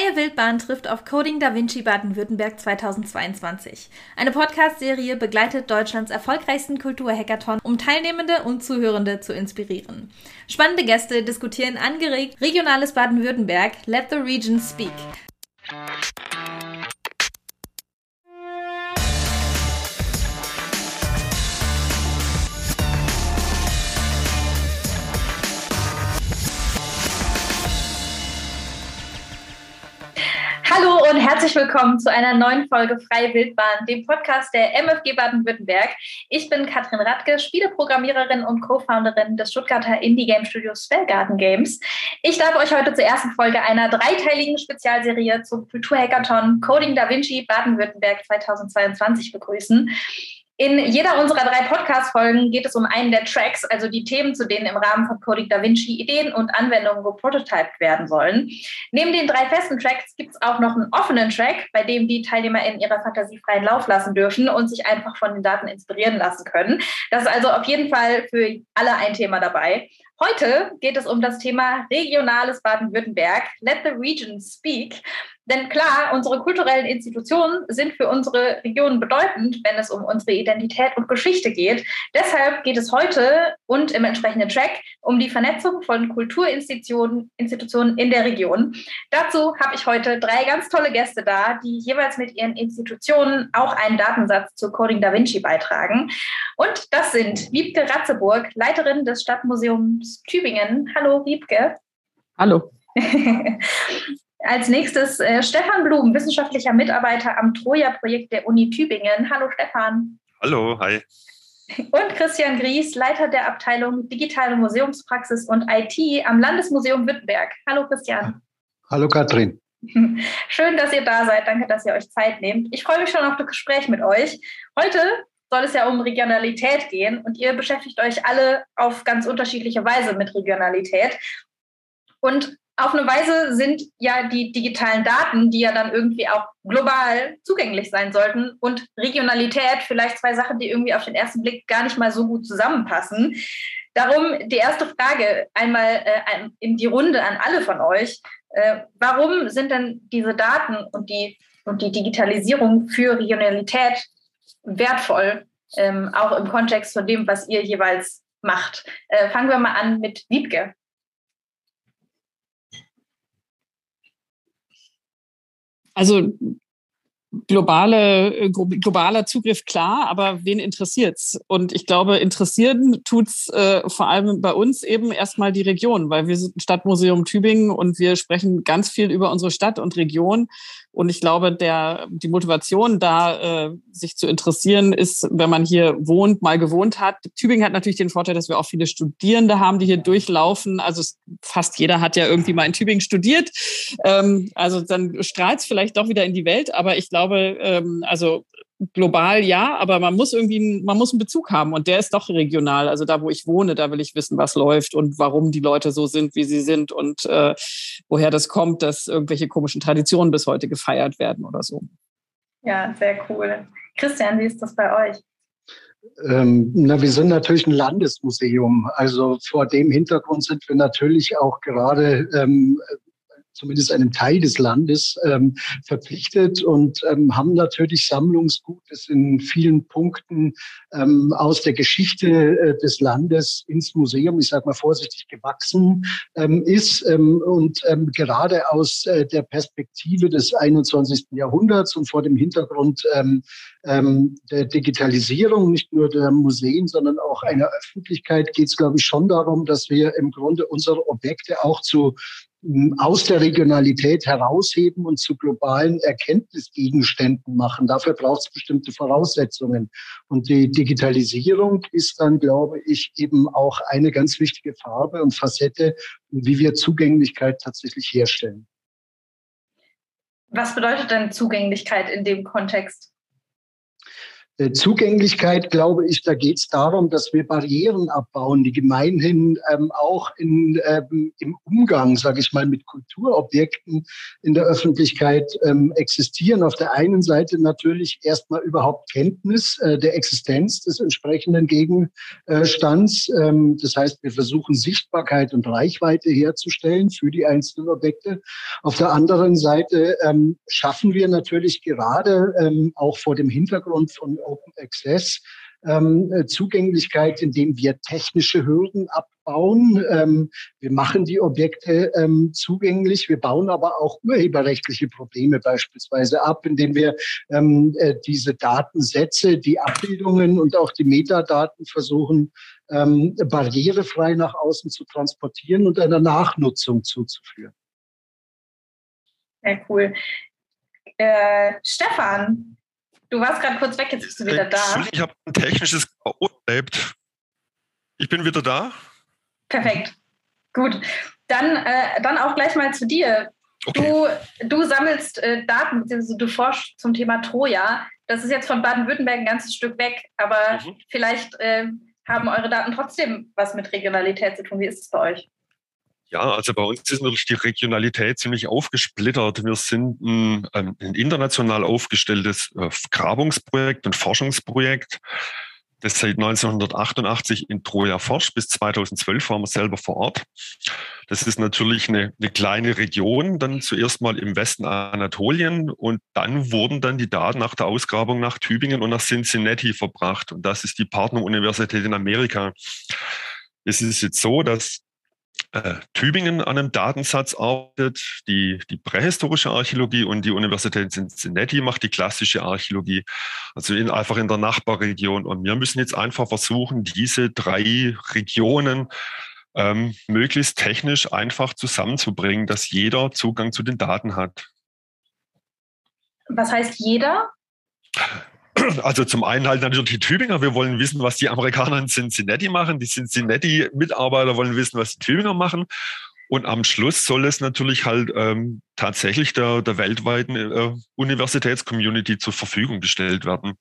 Freie Wildbahn trifft auf Coding Da Vinci Baden-Württemberg 2022. Eine Podcast-Serie begleitet Deutschlands erfolgreichsten Kulturhackathon, um Teilnehmende und Zuhörende zu inspirieren. Spannende Gäste diskutieren angeregt regionales Baden-Württemberg. Let the region speak. Und herzlich willkommen zu einer neuen Folge Freie Wildbahn, dem Podcast der MFG Baden-Württemberg. Ich bin Katrin Radke, Spieleprogrammiererin und Co-Founderin des Stuttgarter Indie-Game Studios Spellgarten Games. Ich darf euch heute zur ersten Folge einer dreiteiligen Spezialserie zum Kulturhackathon Coding Da Vinci Baden-Württemberg 2022 begrüßen. In jeder unserer drei Podcast-Folgen geht es um einen der Tracks, also die Themen, zu denen im Rahmen von Coding Da Vinci Ideen und Anwendungen geprototyped werden sollen. Neben den drei festen Tracks gibt es auch noch einen offenen Track, bei dem die Teilnehmer in ihrer Fantasie freien Lauf lassen dürfen und sich einfach von den Daten inspirieren lassen können. Das ist also auf jeden Fall für alle ein Thema dabei. Heute geht es um das Thema regionales Baden-Württemberg. Let the region speak. Denn klar, unsere kulturellen Institutionen sind für unsere Region bedeutend, wenn es um unsere Identität und Geschichte geht. Deshalb geht es heute und im entsprechenden Track um die Vernetzung von Kulturinstitutionen Institutionen in der Region. Dazu habe ich heute drei ganz tolle Gäste da, die jeweils mit ihren Institutionen auch einen Datensatz zu Coding Da Vinci beitragen. Und das sind Wiebke Ratzeburg, Leiterin des Stadtmuseums Tübingen. Hallo, Wiebke. Hallo. Als nächstes äh, Stefan Blum, wissenschaftlicher Mitarbeiter am Troja-Projekt der Uni Tübingen. Hallo Stefan. Hallo, hi. Und Christian Gries, Leiter der Abteilung Digitale Museumspraxis und IT am Landesmuseum Wittenberg. Hallo Christian. Hallo Katrin. Schön, dass ihr da seid. Danke, dass ihr euch Zeit nehmt. Ich freue mich schon auf das Gespräch mit euch. Heute soll es ja um Regionalität gehen und ihr beschäftigt euch alle auf ganz unterschiedliche Weise mit Regionalität. Und auf eine Weise sind ja die digitalen Daten, die ja dann irgendwie auch global zugänglich sein sollten und Regionalität vielleicht zwei Sachen, die irgendwie auf den ersten Blick gar nicht mal so gut zusammenpassen. Darum die erste Frage einmal äh, in die Runde an alle von euch. Äh, warum sind denn diese Daten und die, und die Digitalisierung für Regionalität wertvoll, ähm, auch im Kontext von dem, was ihr jeweils macht? Äh, fangen wir mal an mit Wiebke. Also globale, äh, globaler Zugriff klar, aber wen interessiert's? Und ich glaube, interessieren tut's äh, vor allem bei uns eben erstmal die Region, weil wir sind Stadtmuseum Tübingen und wir sprechen ganz viel über unsere Stadt und Region. Und ich glaube, der, die Motivation da, äh, sich zu interessieren, ist, wenn man hier wohnt, mal gewohnt hat. Tübingen hat natürlich den Vorteil, dass wir auch viele Studierende haben, die hier durchlaufen. Also fast jeder hat ja irgendwie mal in Tübingen studiert. Ähm, also dann strahlt es vielleicht doch wieder in die Welt. Aber ich glaube, ähm, also global ja, aber man muss irgendwie, man muss einen Bezug haben und der ist doch regional. Also da, wo ich wohne, da will ich wissen, was läuft und warum die Leute so sind, wie sie sind und äh, woher das kommt, dass irgendwelche komischen Traditionen bis heute gefeiert werden oder so. Ja, sehr cool. Christian, wie ist das bei euch? Ähm, na, wir sind natürlich ein Landesmuseum. Also vor dem Hintergrund sind wir natürlich auch gerade ähm, zumindest einem Teil des Landes ähm, verpflichtet und ähm, haben natürlich Sammlungsgut, das in vielen Punkten ähm, aus der Geschichte äh, des Landes ins Museum, ich sage mal vorsichtig, gewachsen ähm, ist ähm, und ähm, gerade aus äh, der Perspektive des 21. Jahrhunderts und vor dem Hintergrund ähm, der Digitalisierung, nicht nur der Museen, sondern auch einer Öffentlichkeit, geht es, glaube ich, schon darum, dass wir im Grunde unsere Objekte auch zu aus der Regionalität herausheben und zu globalen Erkenntnisgegenständen machen. Dafür braucht es bestimmte Voraussetzungen. Und die Digitalisierung ist dann, glaube ich, eben auch eine ganz wichtige Farbe und Facette, wie wir Zugänglichkeit tatsächlich herstellen. Was bedeutet denn Zugänglichkeit in dem Kontext? Äh, Zugänglichkeit, glaube ich, da geht es darum, dass wir Barrieren abbauen, die gemeinhin ähm, auch in, ähm, im Umgang, sage ich mal, mit Kulturobjekten in der Öffentlichkeit ähm, existieren. Auf der einen Seite natürlich erstmal überhaupt Kenntnis äh, der Existenz des entsprechenden Gegenstands. Ähm, das heißt, wir versuchen Sichtbarkeit und Reichweite herzustellen für die einzelnen Objekte. Auf der anderen Seite ähm, schaffen wir natürlich gerade ähm, auch vor dem Hintergrund von Open Access ähm, äh, Zugänglichkeit, indem wir technische Hürden abbauen. Ähm, wir machen die Objekte ähm, zugänglich. Wir bauen aber auch urheberrechtliche Probleme beispielsweise ab, indem wir ähm, äh, diese Datensätze, die Abbildungen und auch die Metadaten versuchen, ähm, barrierefrei nach außen zu transportieren und einer Nachnutzung zuzuführen. Sehr cool. Äh, Stefan, Du warst gerade kurz weg, jetzt bist du wieder da. Ich habe ein technisches K.O. erlebt. Ich bin wieder da. Perfekt. Gut. Dann, äh, dann auch gleich mal zu dir. Okay. Du, du sammelst äh, Daten, beziehungsweise du forschst zum Thema Troja. Das ist jetzt von Baden-Württemberg ein ganzes Stück weg, aber mhm. vielleicht äh, haben eure Daten trotzdem was mit Regionalität zu tun. Wie ist es bei euch? Ja, also bei uns ist natürlich die Regionalität ziemlich aufgesplittert. Wir sind ein, ein international aufgestelltes äh, Grabungsprojekt und Forschungsprojekt, das seit 1988 in Troja forscht. Bis 2012 waren wir selber vor Ort. Das ist natürlich eine, eine kleine Region, dann zuerst mal im Westen Anatolien und dann wurden dann die Daten nach der Ausgrabung nach Tübingen und nach Cincinnati verbracht. Und das ist die Partneruniversität in Amerika. Es ist jetzt so, dass äh, Tübingen an einem Datensatz arbeitet, die, die prähistorische Archäologie und die Universität Cincinnati macht die klassische Archäologie, also in, einfach in der Nachbarregion. Und wir müssen jetzt einfach versuchen, diese drei Regionen ähm, möglichst technisch einfach zusammenzubringen, dass jeder Zugang zu den Daten hat. Was heißt jeder? Also zum einen halt natürlich die Tübinger. Wir wollen wissen, was die Amerikaner in Cincinnati machen. Die Cincinnati-Mitarbeiter wollen wissen, was die Tübinger machen. Und am Schluss soll es natürlich halt ähm, tatsächlich der, der weltweiten äh, Universitätscommunity zur Verfügung gestellt werden.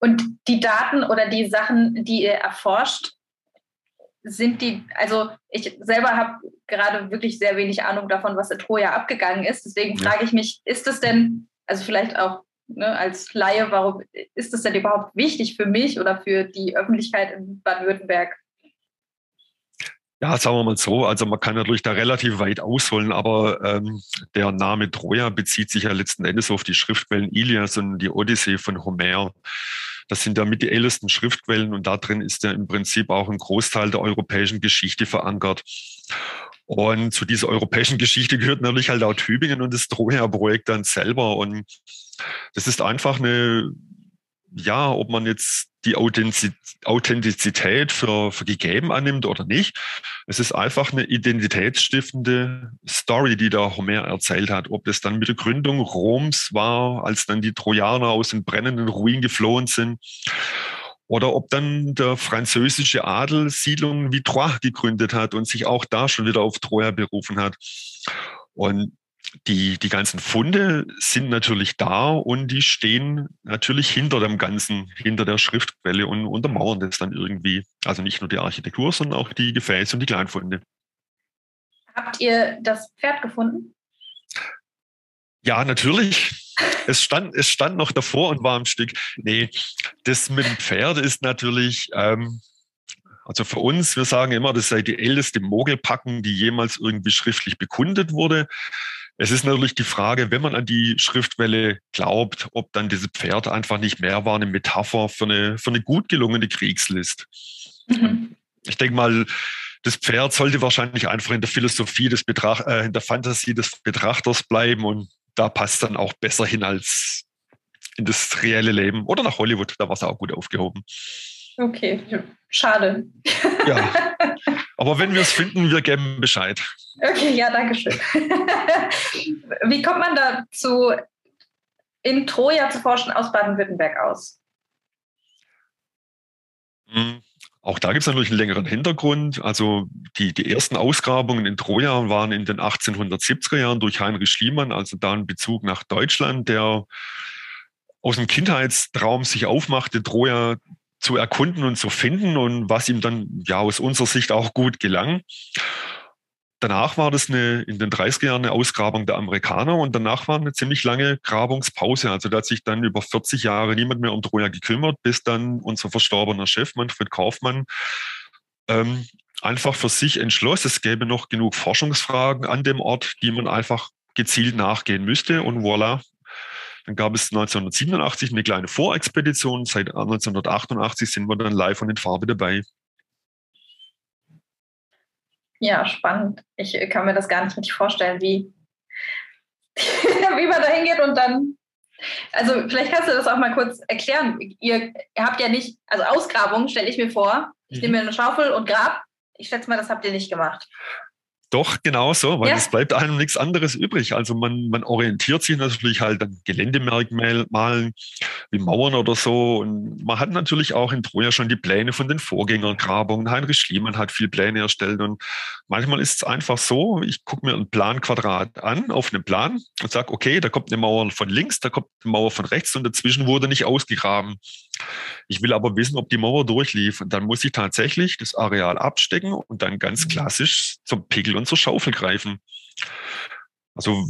Und die Daten oder die Sachen, die ihr erforscht, sind die, also ich selber habe gerade wirklich sehr wenig Ahnung davon, was in Troja abgegangen ist. Deswegen frage ich mich, ist es denn, also vielleicht auch ne, als Laie, warum ist das denn überhaupt wichtig für mich oder für die Öffentlichkeit in Baden-Württemberg? Ja, sagen wir mal so, also man kann natürlich da relativ weit ausholen, aber ähm, der Name Troja bezieht sich ja letzten Endes auf die Schriftquellen Ilias und die Odyssee von Homer. Das sind ja mit die ältesten Schriftquellen und da drin ist ja im Prinzip auch ein Großteil der europäischen Geschichte verankert. Und zu dieser europäischen Geschichte gehört natürlich halt auch Tübingen und das Troja-Projekt dann selber. Und das ist einfach eine, ja, ob man jetzt die Authentizität für, für gegeben annimmt oder nicht. Es ist einfach eine identitätsstiftende Story, die der Homer erzählt hat. Ob das dann mit der Gründung Roms war, als dann die Trojaner aus den brennenden Ruinen geflohen sind oder ob dann der französische Adel Siedlungen wie Troyes gegründet hat und sich auch da schon wieder auf Troja berufen hat. Und die, die ganzen Funde sind natürlich da und die stehen natürlich hinter dem Ganzen, hinter der Schriftquelle und untermauern das dann irgendwie. Also nicht nur die Architektur, sondern auch die Gefäße und die Kleinfunde. Habt ihr das Pferd gefunden? Ja, natürlich es stand, es stand noch davor und war ein Stück. Nee, das mit dem Pferd ist natürlich, ähm, also für uns, wir sagen immer, das sei die älteste Mogelpackung, die jemals irgendwie schriftlich bekundet wurde. Es ist natürlich die Frage, wenn man an die Schriftwelle glaubt, ob dann dieses Pferd einfach nicht mehr war, eine Metapher für eine, für eine gut gelungene Kriegslist. Mhm. Ich denke mal, das Pferd sollte wahrscheinlich einfach in der Philosophie des Betracht, äh, in der Fantasie des Betrachters bleiben und da passt dann auch besser hin als in das reelle Leben oder nach Hollywood. Da war es auch gut aufgehoben. Okay, schade. Ja. Aber wenn wir es finden, wir geben Bescheid. Okay, ja, danke schön. Wie kommt man dazu, in Troja zu forschen aus Baden-Württemberg aus? Hm. Auch da gibt es natürlich einen längeren Hintergrund. Also die, die ersten Ausgrabungen in Troja waren in den 1870er Jahren durch Heinrich Schliemann, also da ein Bezug nach Deutschland, der aus dem Kindheitstraum sich aufmachte, Troja zu erkunden und zu finden und was ihm dann ja aus unserer Sicht auch gut gelang. Danach war das eine, in den 30er Jahren eine Ausgrabung der Amerikaner und danach war eine ziemlich lange Grabungspause. Also da hat sich dann über 40 Jahre niemand mehr um Troja gekümmert, bis dann unser verstorbener Chef Manfred Kaufmann ähm, einfach für sich entschloss, es gäbe noch genug Forschungsfragen an dem Ort, die man einfach gezielt nachgehen müsste. Und voilà, dann gab es 1987 eine kleine Vorexpedition. Seit 1988 sind wir dann live und in Farbe dabei. Ja, spannend. Ich kann mir das gar nicht richtig vorstellen, wie, wie man da hingeht und dann. Also vielleicht kannst du das auch mal kurz erklären. Ihr, ihr habt ja nicht, also Ausgrabung stelle ich mir vor. Ich mhm. nehme mir eine Schaufel und grab. Ich schätze mal, das habt ihr nicht gemacht. Doch, genau so, weil ja. es bleibt einem nichts anderes übrig. Also man, man orientiert sich natürlich halt an Geländemerkmalen wie Mauern oder so. Und man hat natürlich auch in Troja schon die Pläne von den Vorgängergrabungen. Heinrich Schliemann hat viel Pläne erstellt. Und manchmal ist es einfach so, ich gucke mir ein Planquadrat an auf einem Plan und sage, okay, da kommt eine Mauer von links, da kommt eine Mauer von rechts und dazwischen wurde nicht ausgegraben. Ich will aber wissen, ob die Mauer durchlief. Und dann muss ich tatsächlich das Areal abstecken und dann ganz mhm. klassisch zum Pickel und zur Schaufel greifen. Also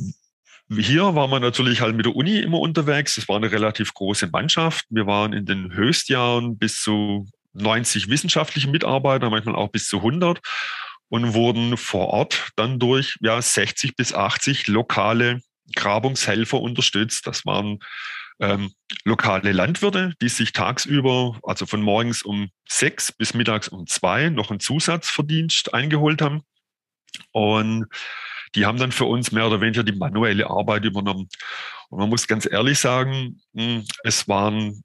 hier war man natürlich halt mit der Uni immer unterwegs. Es war eine relativ große Mannschaft. Wir waren in den Höchstjahren bis zu 90 wissenschaftliche Mitarbeiter, manchmal auch bis zu 100 und wurden vor Ort dann durch ja, 60 bis 80 lokale Grabungshelfer unterstützt. Das waren ähm, lokale Landwirte, die sich tagsüber, also von morgens um sechs bis mittags um zwei, noch einen Zusatzverdienst eingeholt haben. Und die haben dann für uns mehr oder weniger die manuelle Arbeit übernommen. Und man muss ganz ehrlich sagen, hm, es waren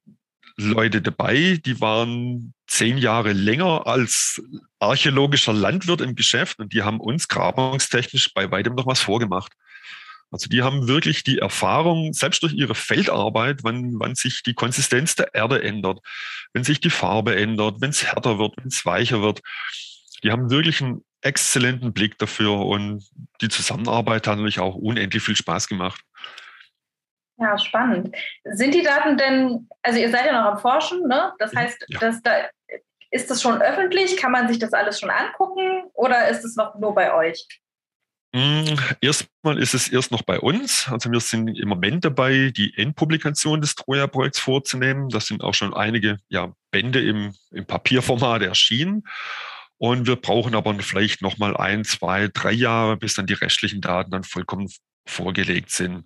Leute dabei, die waren zehn Jahre länger als archäologischer Landwirt im Geschäft und die haben uns grabungstechnisch bei weitem noch was vorgemacht. Also die haben wirklich die Erfahrung, selbst durch ihre Feldarbeit, wann, wann sich die Konsistenz der Erde ändert, wenn sich die Farbe ändert, wenn es härter wird, wenn es weicher wird. Die haben wirklich einen exzellenten Blick dafür und die Zusammenarbeit hat natürlich auch unendlich viel Spaß gemacht. Ja, spannend. Sind die Daten denn, also ihr seid ja noch am Forschen, ne? Das heißt, ja. dass da, ist das schon öffentlich? Kann man sich das alles schon angucken oder ist es noch nur bei euch? Hm, erstmal ist es erst noch bei uns. Also wir sind im Moment dabei, die Endpublikation des Troja-Projekts vorzunehmen. Das sind auch schon einige ja, Bände im, im Papierformat erschienen. Und wir brauchen aber vielleicht noch mal ein, zwei, drei Jahre, bis dann die restlichen Daten dann vollkommen vorgelegt sind.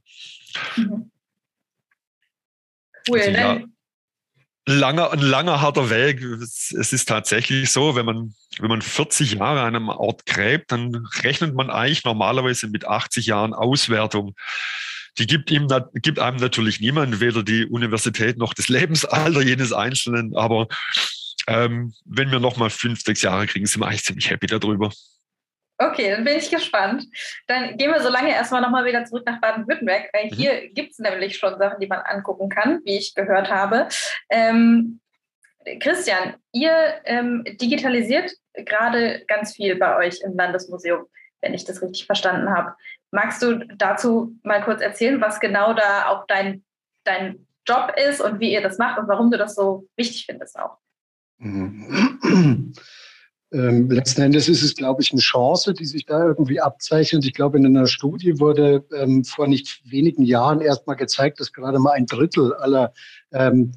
Mhm. Cool. Also, ja, langer, ein langer, harter Weg. Es, ist tatsächlich so, wenn man, wenn man 40 Jahre an einem Ort gräbt, dann rechnet man eigentlich normalerweise mit 80 Jahren Auswertung. Die gibt, ihm, gibt einem natürlich niemand, weder die Universität noch das Lebensalter jenes Einzelnen, aber ähm, wenn wir nochmal fünf, sechs Jahre kriegen, sind wir eigentlich ziemlich happy darüber. Okay, dann bin ich gespannt. Dann gehen wir so lange erstmal nochmal wieder zurück nach Baden-Württemberg, weil mhm. hier gibt es nämlich schon Sachen, die man angucken kann, wie ich gehört habe. Ähm, Christian, ihr ähm, digitalisiert gerade ganz viel bei euch im Landesmuseum, wenn ich das richtig verstanden habe. Magst du dazu mal kurz erzählen, was genau da auch dein, dein Job ist und wie ihr das macht und warum du das so wichtig findest auch? Ähm, letzten Endes ist es, glaube ich, eine Chance, die sich da irgendwie abzeichnet. Ich glaube, in einer Studie wurde ähm, vor nicht wenigen Jahren erst mal gezeigt, dass gerade mal ein Drittel aller ähm,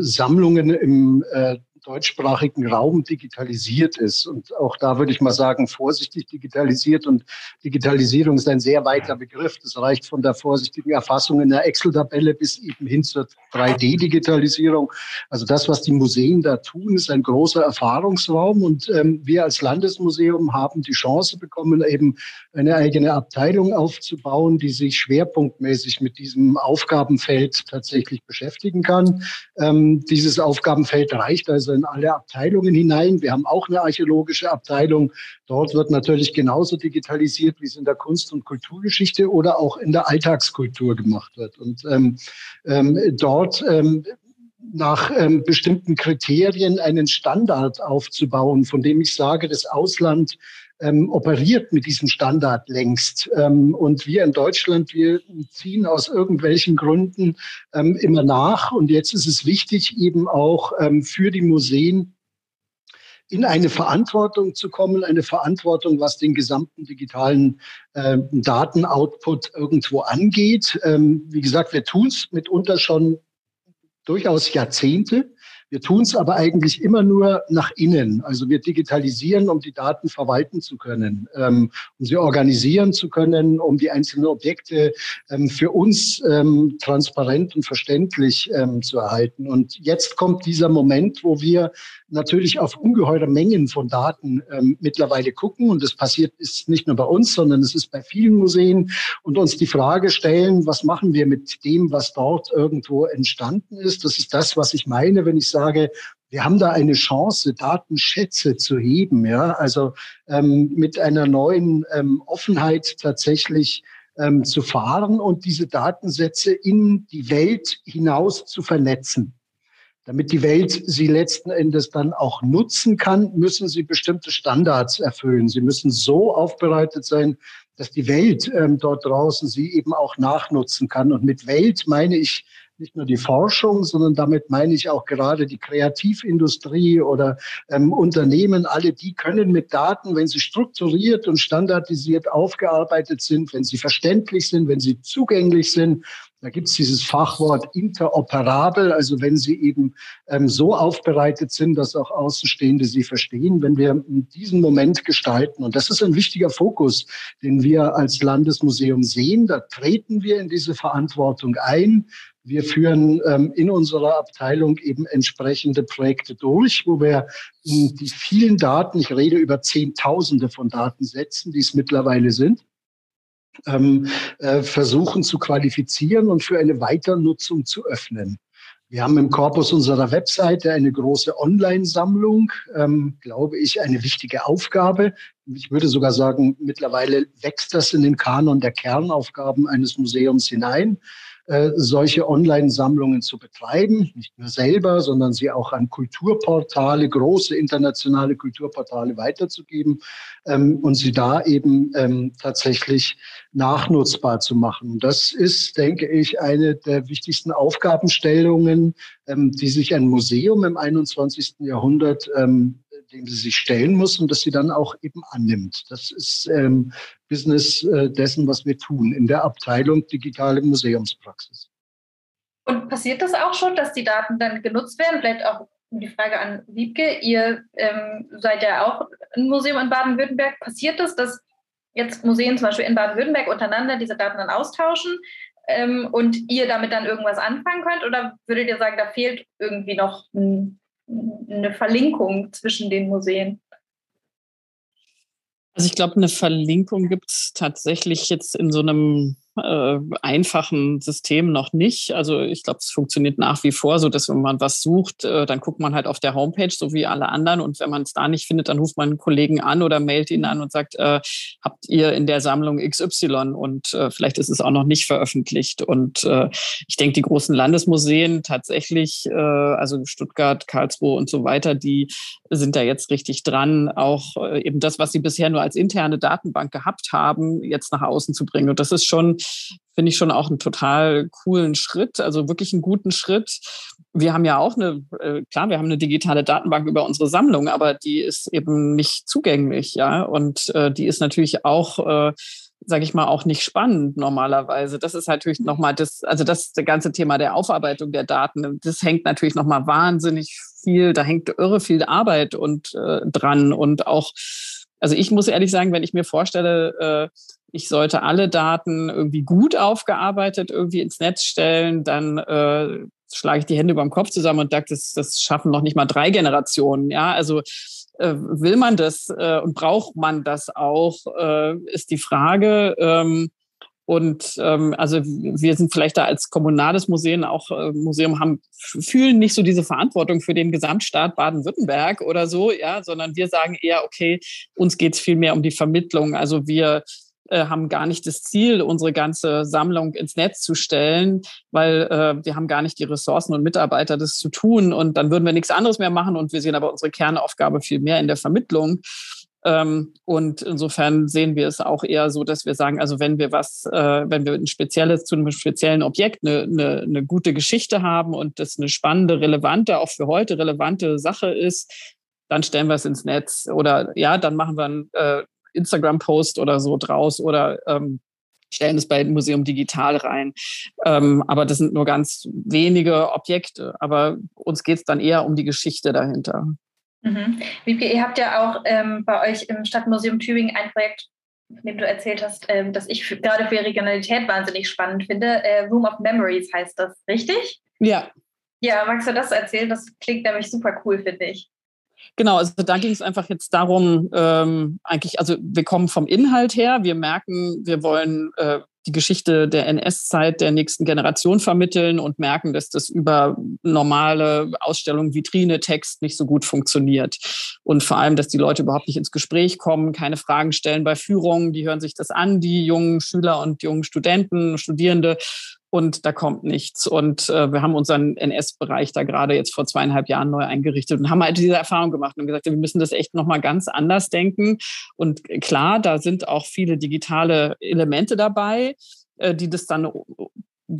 Sammlungen im äh, deutschsprachigen Raum digitalisiert ist. Und auch da würde ich mal sagen, vorsichtig digitalisiert. Und Digitalisierung ist ein sehr weiter Begriff. Das reicht von der vorsichtigen Erfassung in der Excel-Tabelle bis eben hin zur 3D-Digitalisierung. Also das, was die Museen da tun, ist ein großer Erfahrungsraum. Und ähm, wir als Landesmuseum haben die Chance bekommen, eben eine eigene Abteilung aufzubauen, die sich schwerpunktmäßig mit diesem Aufgabenfeld tatsächlich beschäftigen kann. Ähm, dieses Aufgabenfeld reicht also in alle Abteilungen hinein. Wir haben auch eine archäologische Abteilung. Dort wird natürlich genauso digitalisiert, wie es in der Kunst- und Kulturgeschichte oder auch in der Alltagskultur gemacht wird. Und ähm, ähm, dort ähm, nach ähm, bestimmten Kriterien einen Standard aufzubauen, von dem ich sage, das Ausland ähm, operiert mit diesem Standard längst. Ähm, und wir in Deutschland, wir ziehen aus irgendwelchen Gründen ähm, immer nach. Und jetzt ist es wichtig, eben auch ähm, für die Museen in eine Verantwortung zu kommen, eine Verantwortung, was den gesamten digitalen äh, Datenoutput irgendwo angeht. Ähm, wie gesagt, wir tun es mitunter schon durchaus Jahrzehnte. Wir tun es aber eigentlich immer nur nach innen. Also wir digitalisieren, um die Daten verwalten zu können, ähm, um sie organisieren zu können, um die einzelnen Objekte ähm, für uns ähm, transparent und verständlich ähm, zu erhalten. Und jetzt kommt dieser Moment, wo wir natürlich auf ungeheure Mengen von Daten ähm, mittlerweile gucken. Und das passiert ist nicht nur bei uns, sondern es ist bei vielen Museen und uns die Frage stellen, was machen wir mit dem, was dort irgendwo entstanden ist? Das ist das, was ich meine, wenn ich sage, wir haben da eine Chance, Datenschätze zu heben, ja, also ähm, mit einer neuen ähm, Offenheit tatsächlich ähm, zu fahren und diese Datensätze in die Welt hinaus zu vernetzen. Damit die Welt sie letzten Endes dann auch nutzen kann, müssen sie bestimmte Standards erfüllen. Sie müssen so aufbereitet sein, dass die Welt ähm, dort draußen sie eben auch nachnutzen kann. Und mit Welt meine ich nicht nur die Forschung, sondern damit meine ich auch gerade die Kreativindustrie oder ähm, Unternehmen. Alle die können mit Daten, wenn sie strukturiert und standardisiert aufgearbeitet sind, wenn sie verständlich sind, wenn sie zugänglich sind, da gibt es dieses Fachwort interoperabel, also wenn sie eben ähm, so aufbereitet sind, dass auch Außenstehende sie verstehen, wenn wir diesen Moment gestalten. Und das ist ein wichtiger Fokus, den wir als Landesmuseum sehen. Da treten wir in diese Verantwortung ein. Wir führen ähm, in unserer Abteilung eben entsprechende Projekte durch, wo wir ähm, die vielen Daten, ich rede über Zehntausende von Datensätzen, die es mittlerweile sind, ähm, äh, versuchen zu qualifizieren und für eine Weiternutzung zu öffnen. Wir haben im Korpus unserer Webseite eine große Online-Sammlung, ähm, glaube ich, eine wichtige Aufgabe. Ich würde sogar sagen, mittlerweile wächst das in den Kanon der Kernaufgaben eines Museums hinein. Äh, solche Online-Sammlungen zu betreiben, nicht nur selber, sondern sie auch an Kulturportale, große internationale Kulturportale weiterzugeben ähm, und sie da eben ähm, tatsächlich nachnutzbar zu machen. Das ist, denke ich, eine der wichtigsten Aufgabenstellungen, ähm, die sich ein Museum im 21. Jahrhundert ähm, dem sie sich stellen muss und das sie dann auch eben annimmt. Das ist ähm, Business äh, dessen, was wir tun in der Abteilung digitale Museumspraxis. Und passiert das auch schon, dass die Daten dann genutzt werden? Vielleicht auch die Frage an Wiebke. Ihr ähm, seid ja auch ein Museum in Baden-Württemberg. Passiert das, dass jetzt Museen zum Beispiel in Baden-Württemberg untereinander diese Daten dann austauschen ähm, und ihr damit dann irgendwas anfangen könnt? Oder würdet ihr sagen, da fehlt irgendwie noch ein eine Verlinkung zwischen den Museen? Also ich glaube, eine Verlinkung gibt es tatsächlich jetzt in so einem äh, einfachen System noch nicht. Also ich glaube, es funktioniert nach wie vor so, dass wenn man was sucht, äh, dann guckt man halt auf der Homepage, so wie alle anderen. Und wenn man es da nicht findet, dann ruft man einen Kollegen an oder mailt ihn an und sagt, äh, habt ihr in der Sammlung XY? Und äh, vielleicht ist es auch noch nicht veröffentlicht. Und äh, ich denke, die großen Landesmuseen tatsächlich, äh, also Stuttgart, Karlsruhe und so weiter, die sind da jetzt richtig dran, auch äh, eben das, was sie bisher nur als interne Datenbank gehabt haben, jetzt nach außen zu bringen. Und das ist schon finde ich schon auch einen total coolen Schritt, also wirklich einen guten Schritt. Wir haben ja auch eine, äh, klar, wir haben eine digitale Datenbank über unsere Sammlung, aber die ist eben nicht zugänglich, ja. Und äh, die ist natürlich auch, äh, sage ich mal, auch nicht spannend normalerweise. Das ist natürlich nochmal das, also das, das ganze Thema der Aufarbeitung der Daten, das hängt natürlich nochmal wahnsinnig viel, da hängt irre viel Arbeit und äh, dran und auch also ich muss ehrlich sagen, wenn ich mir vorstelle, äh, ich sollte alle Daten irgendwie gut aufgearbeitet irgendwie ins Netz stellen, dann äh, schlage ich die Hände über dem Kopf zusammen und sage, das, das schaffen noch nicht mal drei Generationen. Ja, also äh, will man das äh, und braucht man das auch, äh, ist die Frage. Ähm, und ähm, also wir sind vielleicht da als kommunales Museum auch äh, Museum haben fühlen nicht so diese Verantwortung für den Gesamtstaat Baden-Württemberg oder so, ja, sondern wir sagen eher, okay, uns geht es viel mehr um die Vermittlung. Also wir äh, haben gar nicht das Ziel, unsere ganze Sammlung ins Netz zu stellen, weil äh, wir haben gar nicht die Ressourcen und Mitarbeiter, das zu tun. Und dann würden wir nichts anderes mehr machen. Und wir sehen aber unsere Kernaufgabe viel mehr in der Vermittlung. Ähm, und insofern sehen wir es auch eher so, dass wir sagen, also wenn wir was, äh, wenn wir ein spezielles zu einem speziellen Objekt eine, eine, eine gute Geschichte haben und das eine spannende, relevante, auch für heute relevante Sache ist, dann stellen wir es ins Netz oder ja, dann machen wir einen äh, Instagram-Post oder so draus oder ähm, stellen es bei Museum Digital rein. Ähm, aber das sind nur ganz wenige Objekte. Aber uns geht es dann eher um die Geschichte dahinter. Mhm. Wiebke, ihr habt ja auch ähm, bei euch im Stadtmuseum Tübingen ein Projekt, von dem du erzählt hast, ähm, das ich gerade für Regionalität wahnsinnig spannend finde. Äh, Room of Memories heißt das, richtig? Ja. Ja, magst du das erzählen? Das klingt nämlich super cool, finde ich. Genau, also da ging es einfach jetzt darum, ähm, eigentlich, also wir kommen vom Inhalt her, wir merken, wir wollen äh, die Geschichte der NS-Zeit der nächsten Generation vermitteln und merken, dass das über normale Ausstellungen, Vitrine, Text nicht so gut funktioniert. Und vor allem, dass die Leute überhaupt nicht ins Gespräch kommen, keine Fragen stellen bei Führungen, die hören sich das an, die jungen Schüler und jungen Studenten, Studierende und da kommt nichts. Und äh, wir haben unseren NS-Bereich da gerade jetzt vor zweieinhalb Jahren neu eingerichtet und haben halt diese Erfahrung gemacht und gesagt, wir müssen das echt nochmal ganz anders denken. Und klar, da sind auch viele digitale Elemente dabei, äh, die das dann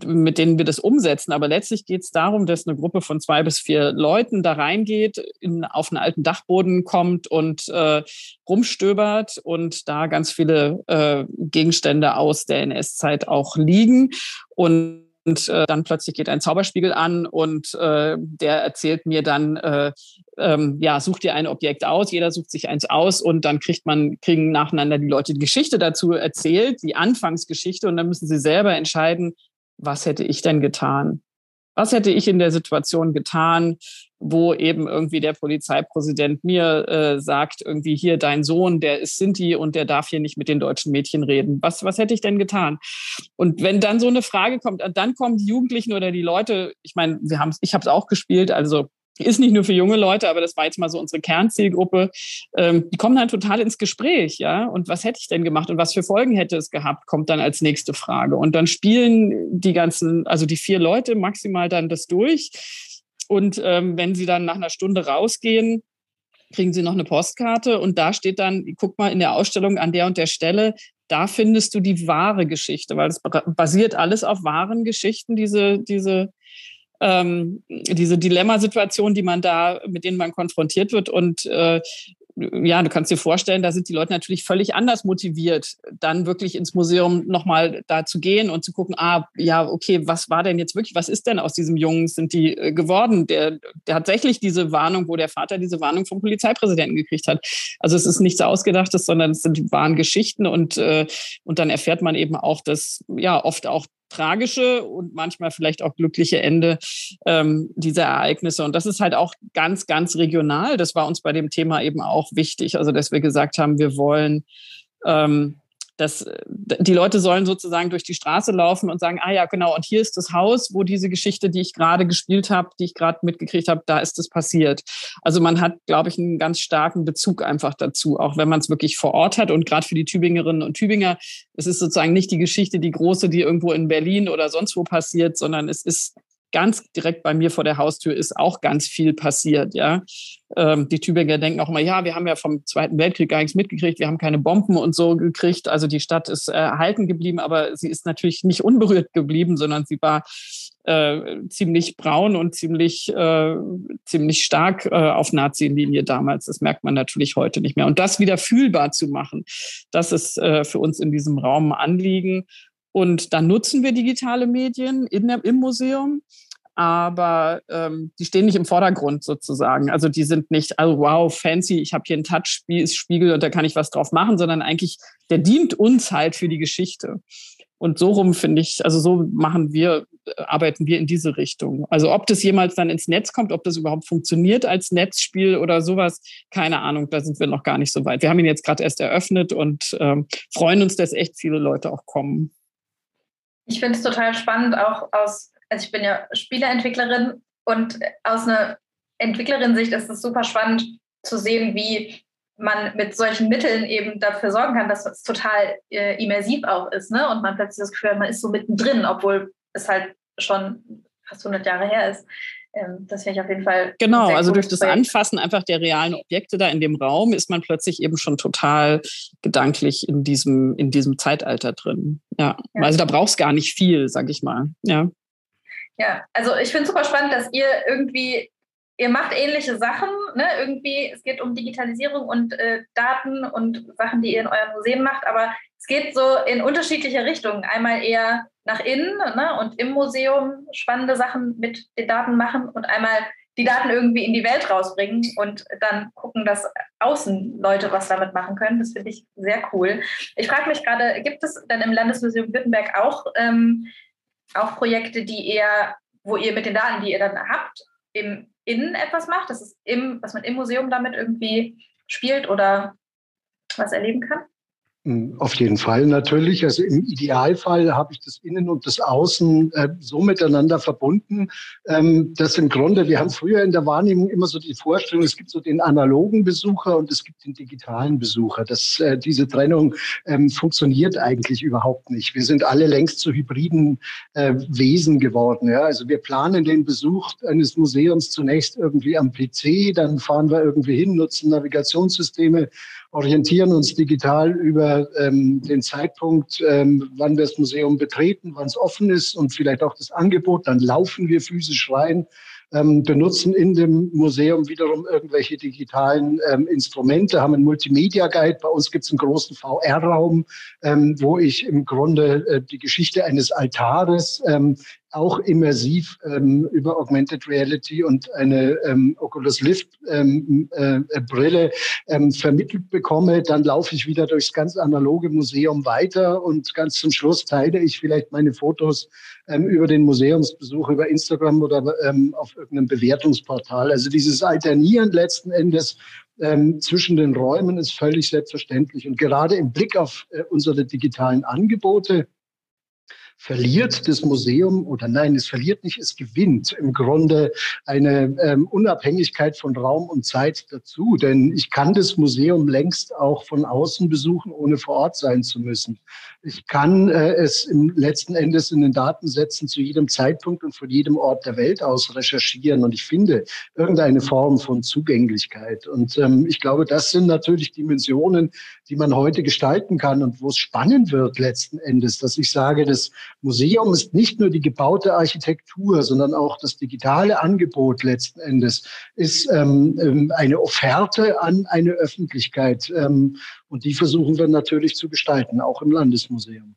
mit denen wir das umsetzen. Aber letztlich geht es darum, dass eine Gruppe von zwei bis vier Leuten da reingeht, in, auf einen alten Dachboden kommt und äh, rumstöbert und da ganz viele äh, Gegenstände aus der NS-Zeit auch liegen. Und und äh, dann plötzlich geht ein Zauberspiegel an und äh, der erzählt mir dann, äh, ähm, ja, such dir ein Objekt aus, jeder sucht sich eins aus und dann kriegt man, kriegen nacheinander die Leute die Geschichte dazu erzählt, die Anfangsgeschichte und dann müssen sie selber entscheiden, was hätte ich denn getan? Was hätte ich in der Situation getan, wo eben irgendwie der Polizeipräsident mir äh, sagt, irgendwie hier dein Sohn, der ist Sinti und der darf hier nicht mit den deutschen Mädchen reden. Was, was hätte ich denn getan? Und wenn dann so eine Frage kommt, dann kommen die Jugendlichen oder die Leute, ich meine, wir haben ich habe es auch gespielt, also ist nicht nur für junge Leute, aber das war jetzt mal so unsere Kernzielgruppe. Ähm, die kommen dann total ins Gespräch, ja. Und was hätte ich denn gemacht und was für Folgen hätte es gehabt, kommt dann als nächste Frage. Und dann spielen die ganzen, also die vier Leute maximal dann das durch. Und ähm, wenn sie dann nach einer Stunde rausgehen, kriegen sie noch eine Postkarte und da steht dann, guck mal in der Ausstellung an der und der Stelle, da findest du die wahre Geschichte, weil es basiert alles auf wahren Geschichten, diese, diese ähm, diese Dilemmasituation, die man da, mit denen man konfrontiert wird. Und äh, ja, du kannst dir vorstellen, da sind die Leute natürlich völlig anders motiviert, dann wirklich ins Museum nochmal da zu gehen und zu gucken, ah, ja, okay, was war denn jetzt wirklich, was ist denn aus diesem Jungen, sind die äh, geworden? Der, der tatsächlich diese Warnung, wo der Vater diese Warnung vom Polizeipräsidenten gekriegt hat. Also es ist nichts Ausgedachtes, sondern es sind wahren Geschichten und, äh, und dann erfährt man eben auch, dass ja oft auch tragische und manchmal vielleicht auch glückliche Ende ähm, dieser Ereignisse. Und das ist halt auch ganz, ganz regional. Das war uns bei dem Thema eben auch wichtig. Also, dass wir gesagt haben, wir wollen ähm, dass äh, die Leute sollen sozusagen durch die Straße laufen und sagen, ah ja, genau, und hier ist das Haus, wo diese Geschichte, die ich gerade gespielt habe, die ich gerade mitgekriegt habe, da ist es passiert. Also man hat, glaube ich, einen ganz starken Bezug einfach dazu, auch wenn man es wirklich vor Ort hat. Und gerade für die Tübingerinnen und Tübinger, es ist sozusagen nicht die Geschichte, die große, die irgendwo in Berlin oder sonst wo passiert, sondern es ist ganz direkt bei mir vor der Haustür ist auch ganz viel passiert. Ja, ähm, die Tübinger denken auch immer, ja, wir haben ja vom Zweiten Weltkrieg gar nichts mitgekriegt, wir haben keine Bomben und so gekriegt. Also die Stadt ist äh, erhalten geblieben, aber sie ist natürlich nicht unberührt geblieben, sondern sie war äh, ziemlich braun und ziemlich, äh, ziemlich stark äh, auf Nazi-Linie damals. Das merkt man natürlich heute nicht mehr. Und das wieder fühlbar zu machen, das ist äh, für uns in diesem Raum ein Anliegen. Und dann nutzen wir digitale Medien in der, im Museum, aber ähm, die stehen nicht im Vordergrund sozusagen. Also die sind nicht, also wow, fancy, ich habe hier einen Touchspiegel und da kann ich was drauf machen, sondern eigentlich, der dient uns halt für die Geschichte. Und so rum finde ich, also so machen wir, arbeiten wir in diese Richtung. Also ob das jemals dann ins Netz kommt, ob das überhaupt funktioniert als Netzspiel oder sowas, keine Ahnung, da sind wir noch gar nicht so weit. Wir haben ihn jetzt gerade erst eröffnet und ähm, freuen uns, dass echt viele Leute auch kommen. Ich finde es total spannend, auch aus, also ich bin ja Spieleentwicklerin und aus einer Entwicklerin-Sicht ist es super spannend zu sehen, wie man mit solchen Mitteln eben dafür sorgen kann, dass es total äh, immersiv auch ist, ne? Und man plötzlich das Gefühl hat, man ist so mittendrin, obwohl es halt schon fast 100 Jahre her ist. Ähm, das finde ich auf jeden Fall. Genau, also durch das Projekt. Anfassen einfach der realen Objekte da in dem Raum ist man plötzlich eben schon total gedanklich in diesem, in diesem Zeitalter drin. Ja. ja. Also da brauchst gar nicht viel, sag ich mal. Ja. Ja, also ich finde es super spannend, dass ihr irgendwie ihr macht ähnliche Sachen, ne? irgendwie, es geht um Digitalisierung und äh, Daten und Sachen, die ihr in euren Museen macht, aber es geht so in unterschiedliche Richtungen. Einmal eher nach innen ne? und im Museum spannende Sachen mit den Daten machen und einmal die Daten irgendwie in die Welt rausbringen und dann gucken, dass außen Leute was damit machen können. Das finde ich sehr cool. Ich frage mich gerade, gibt es dann im Landesmuseum Württemberg auch, ähm, auch Projekte, die eher, wo ihr mit den Daten, die ihr dann habt, im Innen etwas macht, dass, es im, dass man im Museum damit irgendwie spielt oder was erleben kann? Hm, auf jeden Fall natürlich. Also im Idealfall habe ich das Innen und das Außen äh, so miteinander verbunden, ähm, dass im Grunde, wir haben früher in der Wahrnehmung immer so die Vorstellung, es gibt so den analogen Besucher und es gibt den digitalen Besucher. Das, äh, diese Trennung ähm, funktioniert eigentlich überhaupt nicht. Wir sind alle längst zu hybriden äh, Wesen geworden. Ja? Also wir planen den Besuch eines Museums zunächst irgendwie am PC, dann fahren wir irgendwie hin, nutzen Navigationssysteme orientieren uns digital über ähm, den Zeitpunkt, ähm, wann wir das Museum betreten, wann es offen ist und vielleicht auch das Angebot. Dann laufen wir physisch rein, ähm, benutzen in dem Museum wiederum irgendwelche digitalen ähm, Instrumente, haben einen Multimedia-Guide. Bei uns gibt es einen großen VR-Raum, ähm, wo ich im Grunde äh, die Geschichte eines Altares ähm, auch immersiv ähm, über Augmented Reality und eine ähm, Oculus Lift ähm, äh, Brille ähm, vermittelt bekomme, dann laufe ich wieder durchs ganz analoge Museum weiter und ganz zum Schluss teile ich vielleicht meine Fotos ähm, über den Museumsbesuch über Instagram oder ähm, auf irgendeinem Bewertungsportal. Also dieses Alternieren letzten Endes ähm, zwischen den Räumen ist völlig selbstverständlich. Und gerade im Blick auf äh, unsere digitalen Angebote verliert das Museum oder nein, es verliert nicht, es gewinnt im Grunde eine ähm, Unabhängigkeit von Raum und Zeit dazu. Denn ich kann das Museum längst auch von außen besuchen, ohne vor Ort sein zu müssen. Ich kann äh, es im letzten Endes in den Datensätzen zu jedem Zeitpunkt und von jedem Ort der Welt aus recherchieren. Und ich finde irgendeine Form von Zugänglichkeit. Und ähm, ich glaube, das sind natürlich Dimensionen, die man heute gestalten kann und wo es spannend wird letzten Endes, dass ich sage, das Museum ist nicht nur die gebaute Architektur, sondern auch das digitale Angebot letzten Endes ist ähm, ähm, eine Offerte an eine Öffentlichkeit. Ähm, und die versuchen wir natürlich zu gestalten, auch im Landesmuseum.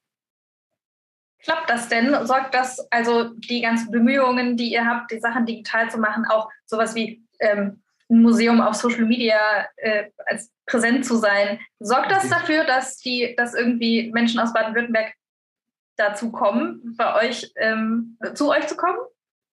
Klappt das denn? Sorgt das, also die ganzen Bemühungen, die ihr habt, die Sachen digital zu machen, auch sowas wie ähm, ein Museum auf Social Media äh, als präsent zu sein, sorgt das dafür, dass die, dass irgendwie Menschen aus Baden-Württemberg dazu kommen, bei euch ähm, zu euch zu kommen?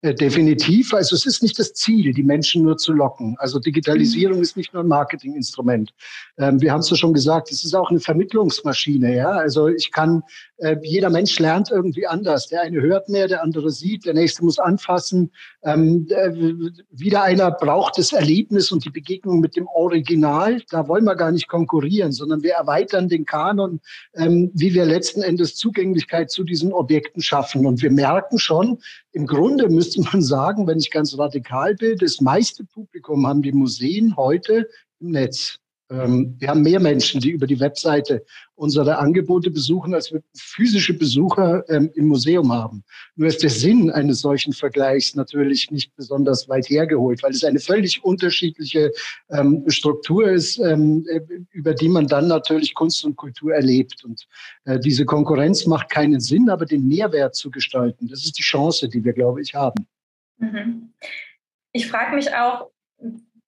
Äh, definitiv. Also es ist nicht das Ziel, die Menschen nur zu locken. Also Digitalisierung mhm. ist nicht nur ein Marketinginstrument. Ähm, wir haben es ja schon gesagt, es ist auch eine Vermittlungsmaschine. Ja, also ich kann, äh, jeder Mensch lernt irgendwie anders. Der eine hört mehr, der andere sieht, der nächste muss anfassen. Ähm, äh, wieder einer braucht das Erlebnis und die Begegnung mit dem Original. Da wollen wir gar nicht konkurrieren, sondern wir erweitern den Kanon, ähm, wie wir letzten Endes Zugänglichkeit zu diesen Objekten schaffen. Und wir merken schon, im Grunde müsste man sagen, wenn ich ganz radikal bin, das meiste Publikum haben die Museen heute im Netz. Ähm, wir haben mehr Menschen, die über die Webseite unsere Angebote besuchen, als wir physische Besucher ähm, im Museum haben. Nur ist der Sinn eines solchen Vergleichs natürlich nicht besonders weit hergeholt, weil es eine völlig unterschiedliche ähm, Struktur ist, äh, über die man dann natürlich Kunst und Kultur erlebt. Und äh, diese Konkurrenz macht keinen Sinn, aber den Mehrwert zu gestalten, das ist die Chance, die wir, glaube ich, haben. Mhm. Ich frage mich auch,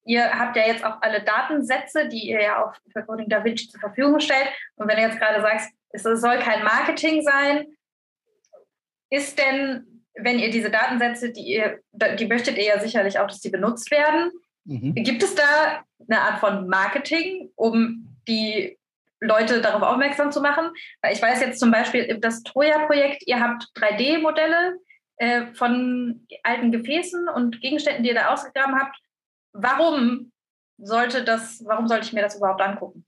ihr habt ja jetzt auch alle Datensätze, die ihr ja auch für Coding Da Vinci zur Verfügung stellt. Und wenn du jetzt gerade sagst, es soll kein Marketing sein, ist denn, wenn ihr diese Datensätze, die ihr, die möchtet ihr ja sicherlich auch, dass die benutzt werden. Mhm. Gibt es da eine Art von Marketing, um die Leute darauf aufmerksam zu machen? Weil ich weiß jetzt zum Beispiel, das Troja-Projekt, ihr habt 3D-Modelle äh, von alten Gefäßen und Gegenständen, die ihr da ausgegraben habt warum sollte das, warum sollte ich mir das überhaupt angucken?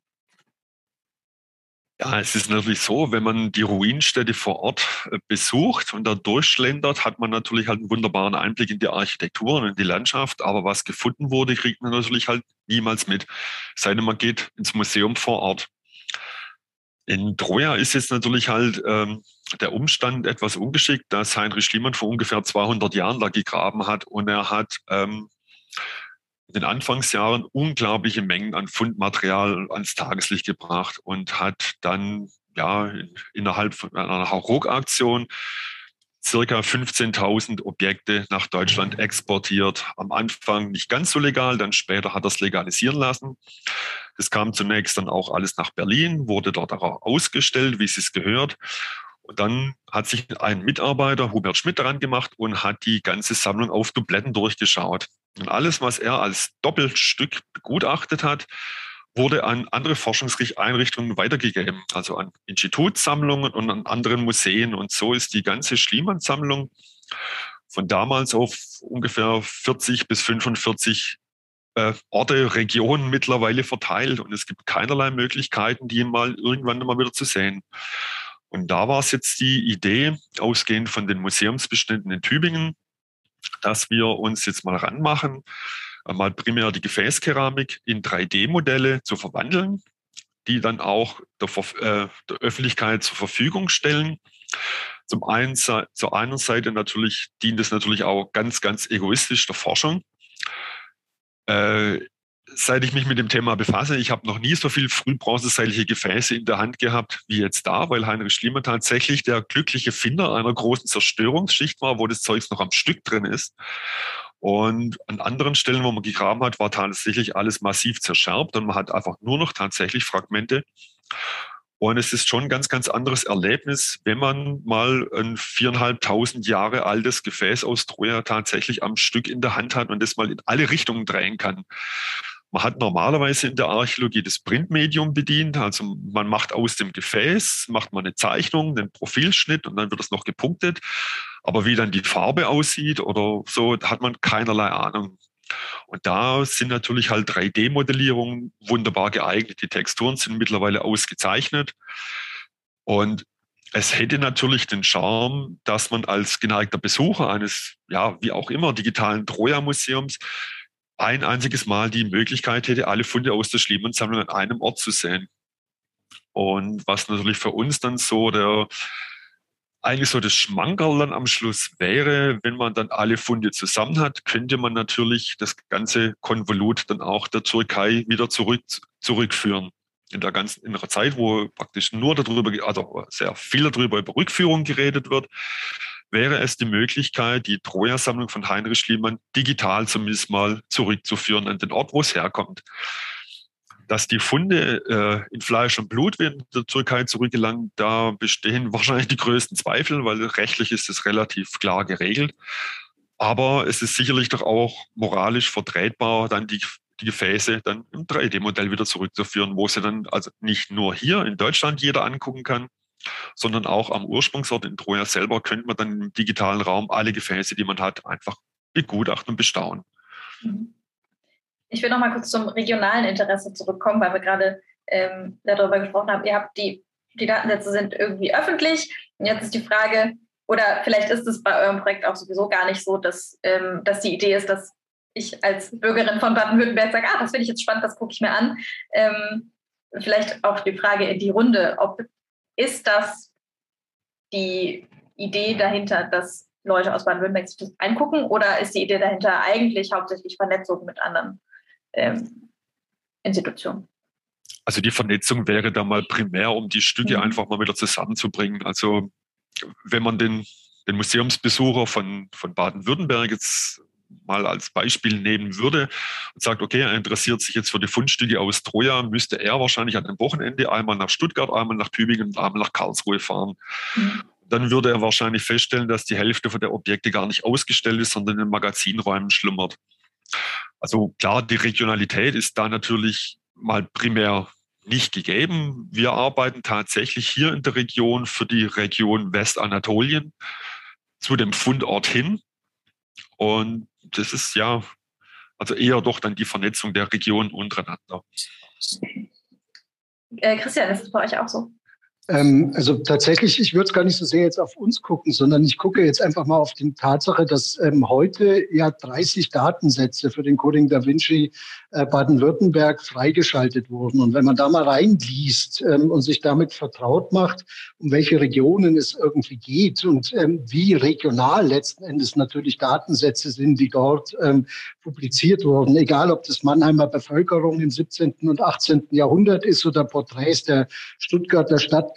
Ja, es ist natürlich so, wenn man die Ruinenstätte vor Ort äh, besucht und da durchschlendert, hat man natürlich halt einen wunderbaren Einblick in die Architektur und in die Landschaft. Aber was gefunden wurde, kriegt man natürlich halt niemals mit. Sei denn, man geht ins Museum vor Ort. In Troja ist jetzt natürlich halt ähm, der Umstand etwas ungeschickt, dass Heinrich Schliemann vor ungefähr 200 Jahren da gegraben hat und er hat ähm, in den Anfangsjahren unglaubliche Mengen an Fundmaterial ans Tageslicht gebracht und hat dann ja innerhalb von einer Hauruck-Aktion circa 15.000 Objekte nach Deutschland exportiert. Am Anfang nicht ganz so legal, dann später hat er es legalisieren lassen. Das kam zunächst dann auch alles nach Berlin, wurde dort auch ausgestellt, wie es es gehört. Und dann hat sich ein Mitarbeiter, Hubert Schmidt, daran gemacht und hat die ganze Sammlung auf Dubletten durchgeschaut. Und alles, was er als Doppelstück begutachtet hat, wurde an andere Forschungseinrichtungen weitergegeben, also an Institutssammlungen und an anderen Museen. Und so ist die ganze Schliemann-Sammlung von damals auf ungefähr 40 bis 45 äh, Orte, Regionen mittlerweile verteilt. Und es gibt keinerlei Möglichkeiten, die mal irgendwann mal wieder zu sehen. Und da war es jetzt die Idee, ausgehend von den Museumsbeständen in Tübingen, dass wir uns jetzt mal ranmachen, mal primär die Gefäßkeramik in 3D-Modelle zu verwandeln, die dann auch der, äh, der, Öffentlichkeit zur Verfügung stellen. Zum einen, zur einen Seite natürlich dient es natürlich auch ganz, ganz egoistisch der Forschung. Äh, seit ich mich mit dem Thema befasse, ich habe noch nie so viel frühbronzezeitliche Gefäße in der Hand gehabt wie jetzt da, weil Heinrich Schliemann tatsächlich der glückliche Finder einer großen Zerstörungsschicht war, wo das Zeugs noch am Stück drin ist. Und an anderen Stellen, wo man gegraben hat, war tatsächlich alles massiv zerscherbt und man hat einfach nur noch tatsächlich Fragmente. Und es ist schon ein ganz, ganz anderes Erlebnis, wenn man mal ein viereinhalbtausend Jahre altes Gefäß aus Troja tatsächlich am Stück in der Hand hat und das mal in alle Richtungen drehen kann. Man hat normalerweise in der Archäologie das Printmedium bedient, also man macht aus dem Gefäß, macht man eine Zeichnung, den Profilschnitt und dann wird es noch gepunktet. Aber wie dann die Farbe aussieht oder so, hat man keinerlei Ahnung. Und da sind natürlich halt 3D-Modellierungen wunderbar geeignet. Die Texturen sind mittlerweile ausgezeichnet. Und es hätte natürlich den Charme, dass man als geneigter Besucher eines, ja, wie auch immer, digitalen Troja-Museums ein einziges Mal die Möglichkeit hätte, alle Funde aus der Schliemann-Sammlung an einem Ort zu sehen. Und was natürlich für uns dann so der, eigentlich so das Schmankerl dann am Schluss wäre, wenn man dann alle Funde zusammen hat, könnte man natürlich das ganze Konvolut dann auch der Türkei wieder zurück, zurückführen. In der ganzen in der Zeit, wo praktisch nur darüber, also sehr viel darüber über Rückführung geredet wird, wäre es die Möglichkeit, die Troja-Sammlung von Heinrich Schliemann digital zumindest mal zurückzuführen an den Ort, wo es herkommt. Dass die Funde äh, in Fleisch und Blut in der Türkei zurückgelangen, da bestehen wahrscheinlich die größten Zweifel, weil rechtlich ist es relativ klar geregelt. Aber es ist sicherlich doch auch moralisch vertretbar, dann die, die Gefäße dann im 3D-Modell wieder zurückzuführen, wo sie dann also nicht nur hier in Deutschland jeder angucken kann, sondern auch am Ursprungsort in Troja selber könnte man dann im digitalen Raum alle Gefäße, die man hat, einfach begutachten und bestaunen. Mhm. Ich will noch mal kurz zum regionalen Interesse zurückkommen, weil wir gerade ähm, darüber gesprochen haben. Ihr habt die, die Datensätze sind irgendwie öffentlich. Und jetzt ist die Frage, oder vielleicht ist es bei eurem Projekt auch sowieso gar nicht so, dass, ähm, dass die Idee ist, dass ich als Bürgerin von Baden-Württemberg sage, ah, das finde ich jetzt spannend, das gucke ich mir an. Ähm, vielleicht auch die Frage in die Runde, ob ist das die Idee dahinter, dass Leute aus Baden-Württemberg sich das angucken oder ist die Idee dahinter eigentlich hauptsächlich Vernetzung mit anderen ähm, Institutionen? Also die Vernetzung wäre da mal primär, um die Stücke mhm. einfach mal wieder zusammenzubringen. Also wenn man den, den Museumsbesucher von, von Baden-Württemberg jetzt mal als Beispiel nehmen würde und sagt, okay, er interessiert sich jetzt für die Fundstücke aus Troja, müsste er wahrscheinlich an einem Wochenende einmal nach Stuttgart, einmal nach Tübingen und einmal nach Karlsruhe fahren. Mhm. Dann würde er wahrscheinlich feststellen, dass die Hälfte von der Objekte gar nicht ausgestellt ist, sondern in Magazinräumen schlummert. Also klar, die Regionalität ist da natürlich mal primär nicht gegeben. Wir arbeiten tatsächlich hier in der Region für die Region Westanatolien zu dem Fundort hin. Und das ist ja, also eher doch dann die Vernetzung der Regionen untereinander. Äh, Christian, ist das bei euch auch so? Ähm, also tatsächlich, ich würde es gar nicht so sehr jetzt auf uns gucken, sondern ich gucke jetzt einfach mal auf die Tatsache, dass ähm, heute ja 30 Datensätze für den Coding Da Vinci äh, Baden-Württemberg freigeschaltet wurden. Und wenn man da mal reinliest ähm, und sich damit vertraut macht, um welche Regionen es irgendwie geht und ähm, wie regional letzten Endes natürlich Datensätze sind, die dort ähm, publiziert wurden, egal ob das Mannheimer Bevölkerung im 17. und 18. Jahrhundert ist oder Porträts der Stuttgarter Stadtgesellschaft,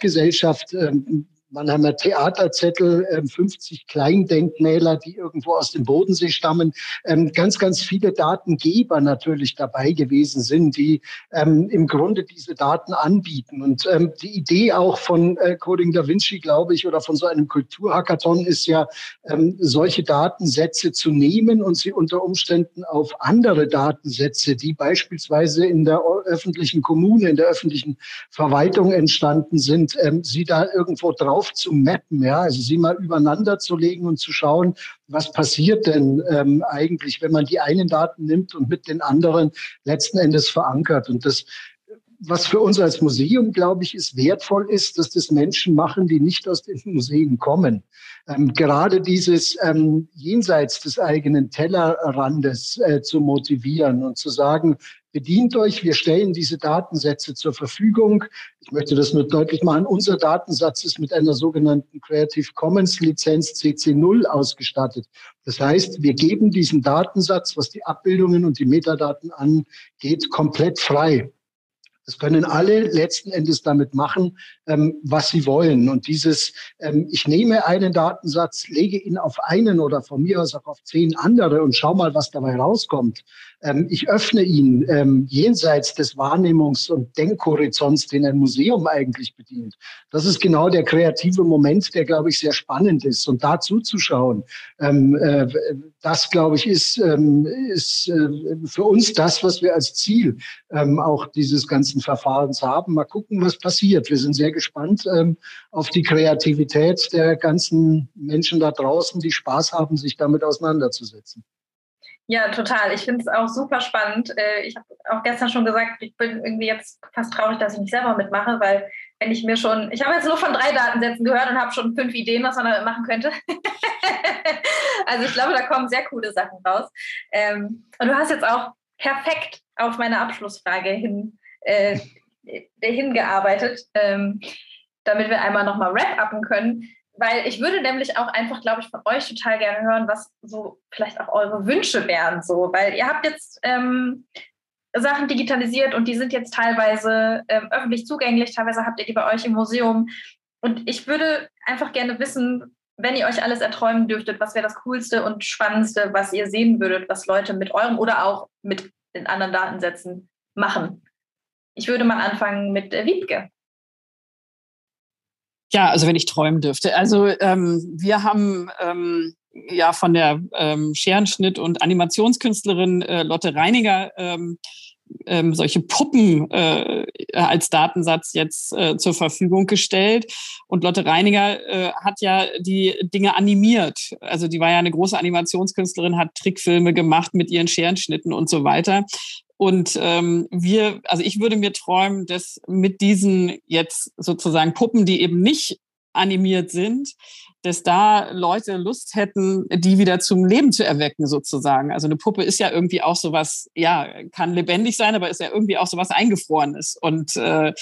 ähm, Mannheimer Theaterzettel, 50 ähm, Kleindenkmäler, die irgendwo aus dem Bodensee stammen. Ähm, ganz, ganz viele Datengeber natürlich dabei gewesen sind, die ähm, im Grunde diese Daten anbieten. Und die Idee auch von äh, Coding Da Vinci, glaube ich, oder von so einem Kulturhackathon ist ja, solche Datensätze zu nehmen und sie unter Umständen auf andere Datensätze, die beispielsweise in der öffentlichen Kommune, in der öffentlichen Verwaltung entstanden sind, sie da irgendwo drauf drauf zu mappen, ja, also sie mal übereinander zu legen und zu schauen, was passiert denn ähm, eigentlich, wenn man die einen Daten nimmt und mit den anderen letzten Endes verankert. Und das was für uns als Museum, glaube ich, ist wertvoll ist, dass das Menschen machen, die nicht aus den Museen kommen. Ähm, gerade dieses ähm, jenseits des eigenen Tellerrandes äh, zu motivieren und zu sagen, bedient euch, wir stellen diese Datensätze zur Verfügung. Ich möchte das nur deutlich machen. Unser Datensatz ist mit einer sogenannten Creative Commons Lizenz CC0 ausgestattet. Das heißt, wir geben diesen Datensatz, was die Abbildungen und die Metadaten angeht, komplett frei. Das können alle letzten Endes damit machen, ähm, was sie wollen. Und dieses, ähm, ich nehme einen Datensatz, lege ihn auf einen oder von mir aus auch auf zehn andere und schau mal, was dabei rauskommt. Ähm, ich öffne ihn ähm, jenseits des Wahrnehmungs- und Denkhorizonts, den ein Museum eigentlich bedient. Das ist genau der kreative Moment, der, glaube ich, sehr spannend ist. Und da zuzuschauen, ähm, äh, das, glaube ich, ist, ähm, ist äh, für uns das, was wir als Ziel auch dieses ganzen ganzen Verfahrens haben. Mal gucken, was passiert. Wir sind sehr gespannt ähm, auf die Kreativität der ganzen Menschen da draußen, die Spaß haben, sich damit auseinanderzusetzen. Ja, total. Ich finde es auch super spannend. Äh, ich habe auch gestern schon gesagt, ich bin irgendwie jetzt fast traurig, dass ich nicht selber mitmache, weil wenn ich mir schon, ich habe jetzt nur von drei Datensätzen gehört und habe schon fünf Ideen, was man damit machen könnte. also ich glaube, da kommen sehr coole Sachen raus. Ähm, und du hast jetzt auch perfekt auf meine Abschlussfrage hin äh, hingearbeitet, ähm, damit wir einmal nochmal wrap-upen können. Weil ich würde nämlich auch einfach, glaube ich, von euch total gerne hören, was so vielleicht auch eure Wünsche wären. So. Weil ihr habt jetzt ähm, Sachen digitalisiert und die sind jetzt teilweise ähm, öffentlich zugänglich, teilweise habt ihr die bei euch im Museum. Und ich würde einfach gerne wissen, wenn ihr euch alles erträumen dürftet, was wäre das Coolste und Spannendste, was ihr sehen würdet, was Leute mit eurem oder auch mit den anderen Datensätzen machen? Ich würde mal anfangen mit äh, Wiebke. Ja, also wenn ich träumen dürfte. Also ähm, wir haben ähm, ja von der ähm, Scherenschnitt- und Animationskünstlerin äh, Lotte Reiniger ähm, ähm, solche Puppen äh, als Datensatz jetzt äh, zur Verfügung gestellt. Und Lotte Reiniger äh, hat ja die Dinge animiert. Also die war ja eine große Animationskünstlerin, hat Trickfilme gemacht mit ihren Scherenschnitten und so weiter. Und ähm, wir, also ich würde mir träumen, dass mit diesen jetzt sozusagen Puppen, die eben nicht animiert sind, dass da Leute Lust hätten, die wieder zum Leben zu erwecken, sozusagen. Also eine Puppe ist ja irgendwie auch sowas, ja, kann lebendig sein, aber ist ja irgendwie auch sowas Eingefrorenes. Und äh,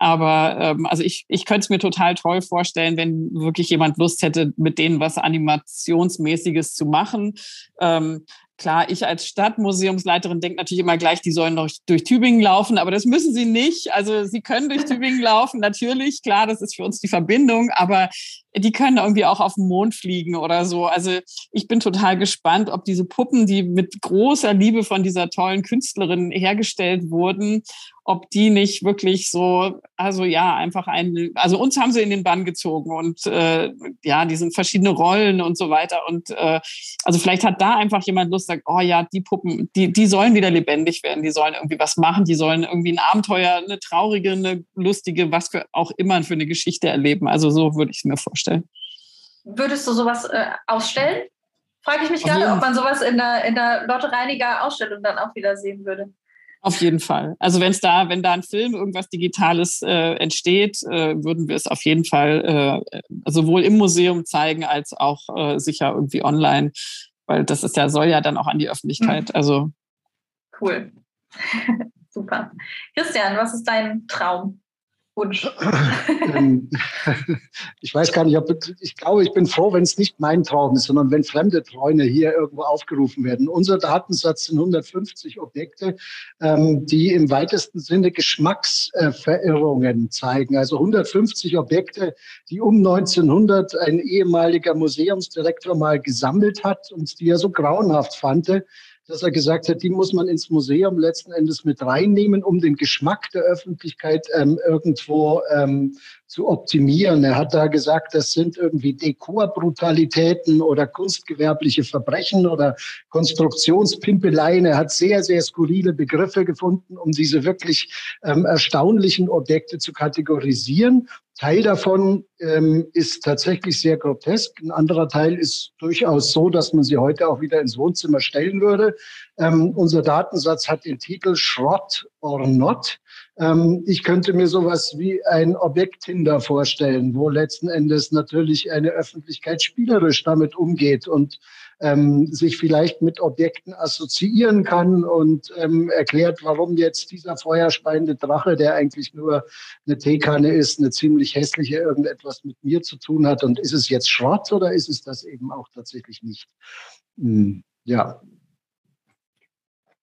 aber ähm, also ich, ich könnte es mir total toll vorstellen, wenn wirklich jemand Lust hätte, mit denen was Animationsmäßiges zu machen. Ähm, Klar, ich als Stadtmuseumsleiterin denke natürlich immer gleich, die sollen noch durch Tübingen laufen, aber das müssen sie nicht. Also sie können durch Tübingen laufen, natürlich. Klar, das ist für uns die Verbindung, aber die können irgendwie auch auf den Mond fliegen oder so. Also ich bin total gespannt, ob diese Puppen, die mit großer Liebe von dieser tollen Künstlerin hergestellt wurden, ob die nicht wirklich so, also ja, einfach ein, also uns haben sie in den Bann gezogen und äh, ja, die sind verschiedene Rollen und so weiter. Und äh, also vielleicht hat da einfach jemand Lust, sagt, oh ja, die Puppen, die, die sollen wieder lebendig werden, die sollen irgendwie was machen, die sollen irgendwie ein Abenteuer, eine traurige, eine lustige, was für auch immer für eine Geschichte erleben. Also so würde ich es mir vorstellen. Würdest du sowas äh, ausstellen? Frage ich mich gerade, ob man sowas in der, in der Lotte Reiniger Ausstellung dann auch wieder sehen würde. Auf jeden Fall. Also wenn es da, wenn da ein Film, irgendwas Digitales äh, entsteht, äh, würden wir es auf jeden Fall äh, sowohl im Museum zeigen als auch äh, sicher irgendwie online, weil das ist ja soll ja dann auch an die Öffentlichkeit. Mhm. Also cool, super. Christian, was ist dein Traum? Wunsch? Ähm, ich weiß gar nicht, ob ich glaube, ich bin froh, wenn es nicht mein Traum ist, sondern wenn fremde Träume hier irgendwo aufgerufen werden. Unser Datensatz sind 150 Objekte, ähm, die im weitesten Sinne Geschmacksverirrungen zeigen. Also 150 Objekte, die um 1900 ein ehemaliger Museumsdirektor mal gesammelt hat und die er so grauenhaft fand, dass er gesagt hat, die muss man ins Museum letzten Endes mit reinnehmen, um den Geschmack der Öffentlichkeit ähm, irgendwo ähm, zu optimieren. Er hat da gesagt, das sind irgendwie Dekorbrutalitäten oder kunstgewerbliche Verbrechen oder Konstruktionspimpeleien. Er hat sehr, sehr skurrile Begriffe gefunden, um diese wirklich ähm, erstaunlichen Objekte zu kategorisieren. Teil davon ähm, ist tatsächlich sehr grotesk. Ein anderer Teil ist durchaus so, dass man sie heute auch wieder ins Wohnzimmer stellen würde. Ähm, unser Datensatz hat den Titel Schrott or Not. Ähm, ich könnte mir sowas wie ein Objekt Tinder vorstellen, wo letzten Endes natürlich eine Öffentlichkeit spielerisch damit umgeht und ähm, sich vielleicht mit Objekten assoziieren kann und ähm, erklärt, warum jetzt dieser feuerspeiende Drache, der eigentlich nur eine Teekanne ist, eine ziemlich hässliche irgendetwas mit mir zu tun hat. Und ist es jetzt Schrott oder ist es das eben auch tatsächlich nicht? Hm, ja,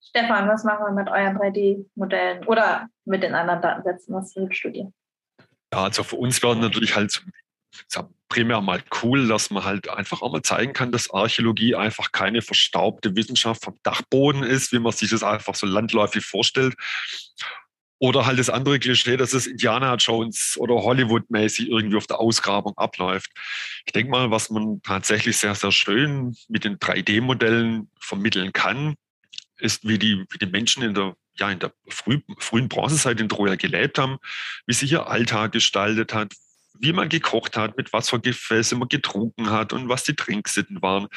Stefan, was machen wir mit euren 3D-Modellen oder mit den anderen Datensätzen? Was willst du dir? Ja, also für uns wäre natürlich halt primär mal cool, dass man halt einfach auch mal zeigen kann, dass Archäologie einfach keine verstaubte Wissenschaft vom Dachboden ist, wie man sich das einfach so landläufig vorstellt. Oder halt das andere Klischee, dass es Indiana Jones oder Hollywood-mäßig irgendwie auf der Ausgrabung abläuft. Ich denke mal, was man tatsächlich sehr, sehr schön mit den 3D-Modellen vermitteln kann, ist, wie die, wie die Menschen in der, ja, in der früh, frühen Bronzezeit in Troja gelebt haben, wie sich ihr Alltag gestaltet hat, wie man gekocht hat, mit was für Gefäße man getrunken hat und was die Trinksitten waren.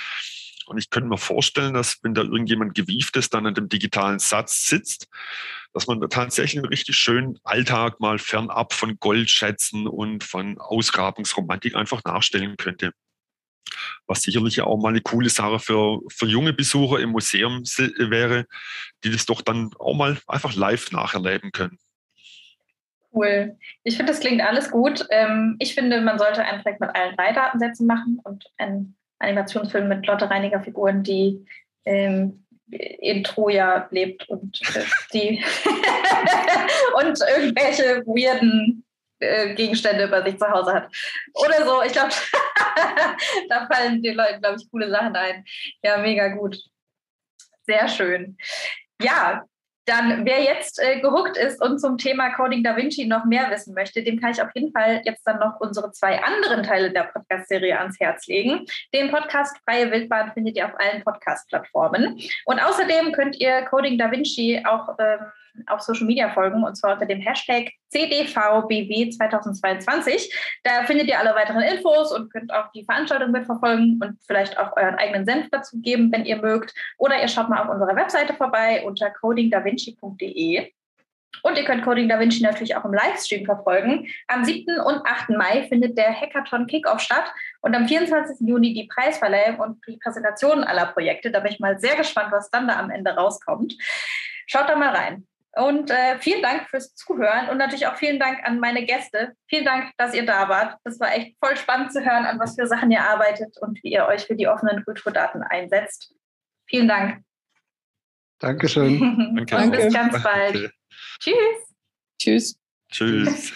Und ich könnte mir vorstellen, dass wenn da irgendjemand gewieftes dann an dem digitalen Satz sitzt, dass man da tatsächlich einen richtig schönen Alltag mal fernab von Goldschätzen und von Ausgrabungsromantik einfach nachstellen könnte was sicherlich auch mal eine coole Sache für, für junge Besucher im Museum wäre, die das doch dann auch mal einfach live nacherleben können. Cool. Ich finde, das klingt alles gut. Ähm, ich finde, man sollte einen Projekt mit allen drei Datensätzen machen und einen Animationsfilm mit Lotte Reiniger Figuren, die ähm, in Troja lebt und äh, die und irgendwelche weirden äh, Gegenstände bei sich zu Hause hat. Oder so. Ich glaube, da fallen den Leuten, glaube ich, coole Sachen ein. Ja, mega gut. Sehr schön. Ja, dann, wer jetzt äh, gehuckt ist und zum Thema Coding Da Vinci noch mehr wissen möchte, dem kann ich auf jeden Fall jetzt dann noch unsere zwei anderen Teile der Podcast-Serie ans Herz legen. Den Podcast Freie Wildbahn findet ihr auf allen Podcast-Plattformen. Und außerdem könnt ihr Coding Da Vinci auch ähm, auf Social Media folgen und zwar unter dem Hashtag CDVBW 2022. Da findet ihr alle weiteren Infos und könnt auch die Veranstaltung mitverfolgen und vielleicht auch euren eigenen Senf dazu geben, wenn ihr mögt. Oder ihr schaut mal auf unserer Webseite vorbei unter codingdavinci.de. Und ihr könnt Coding Da Vinci natürlich auch im Livestream verfolgen. Am 7. und 8. Mai findet der Hackathon Kickoff statt und am 24. Juni die Preisverleihung und die Präsentation aller Projekte. Da bin ich mal sehr gespannt, was dann da am Ende rauskommt. Schaut da mal rein. Und äh, vielen Dank fürs Zuhören und natürlich auch vielen Dank an meine Gäste. Vielen Dank, dass ihr da wart. Das war echt voll spannend zu hören, an was für Sachen ihr arbeitet und wie ihr euch für die offenen Kulturdaten einsetzt. Vielen Dank. Dankeschön. Danke. Und bis ganz bald. Tschüss. Tschüss. Tschüss.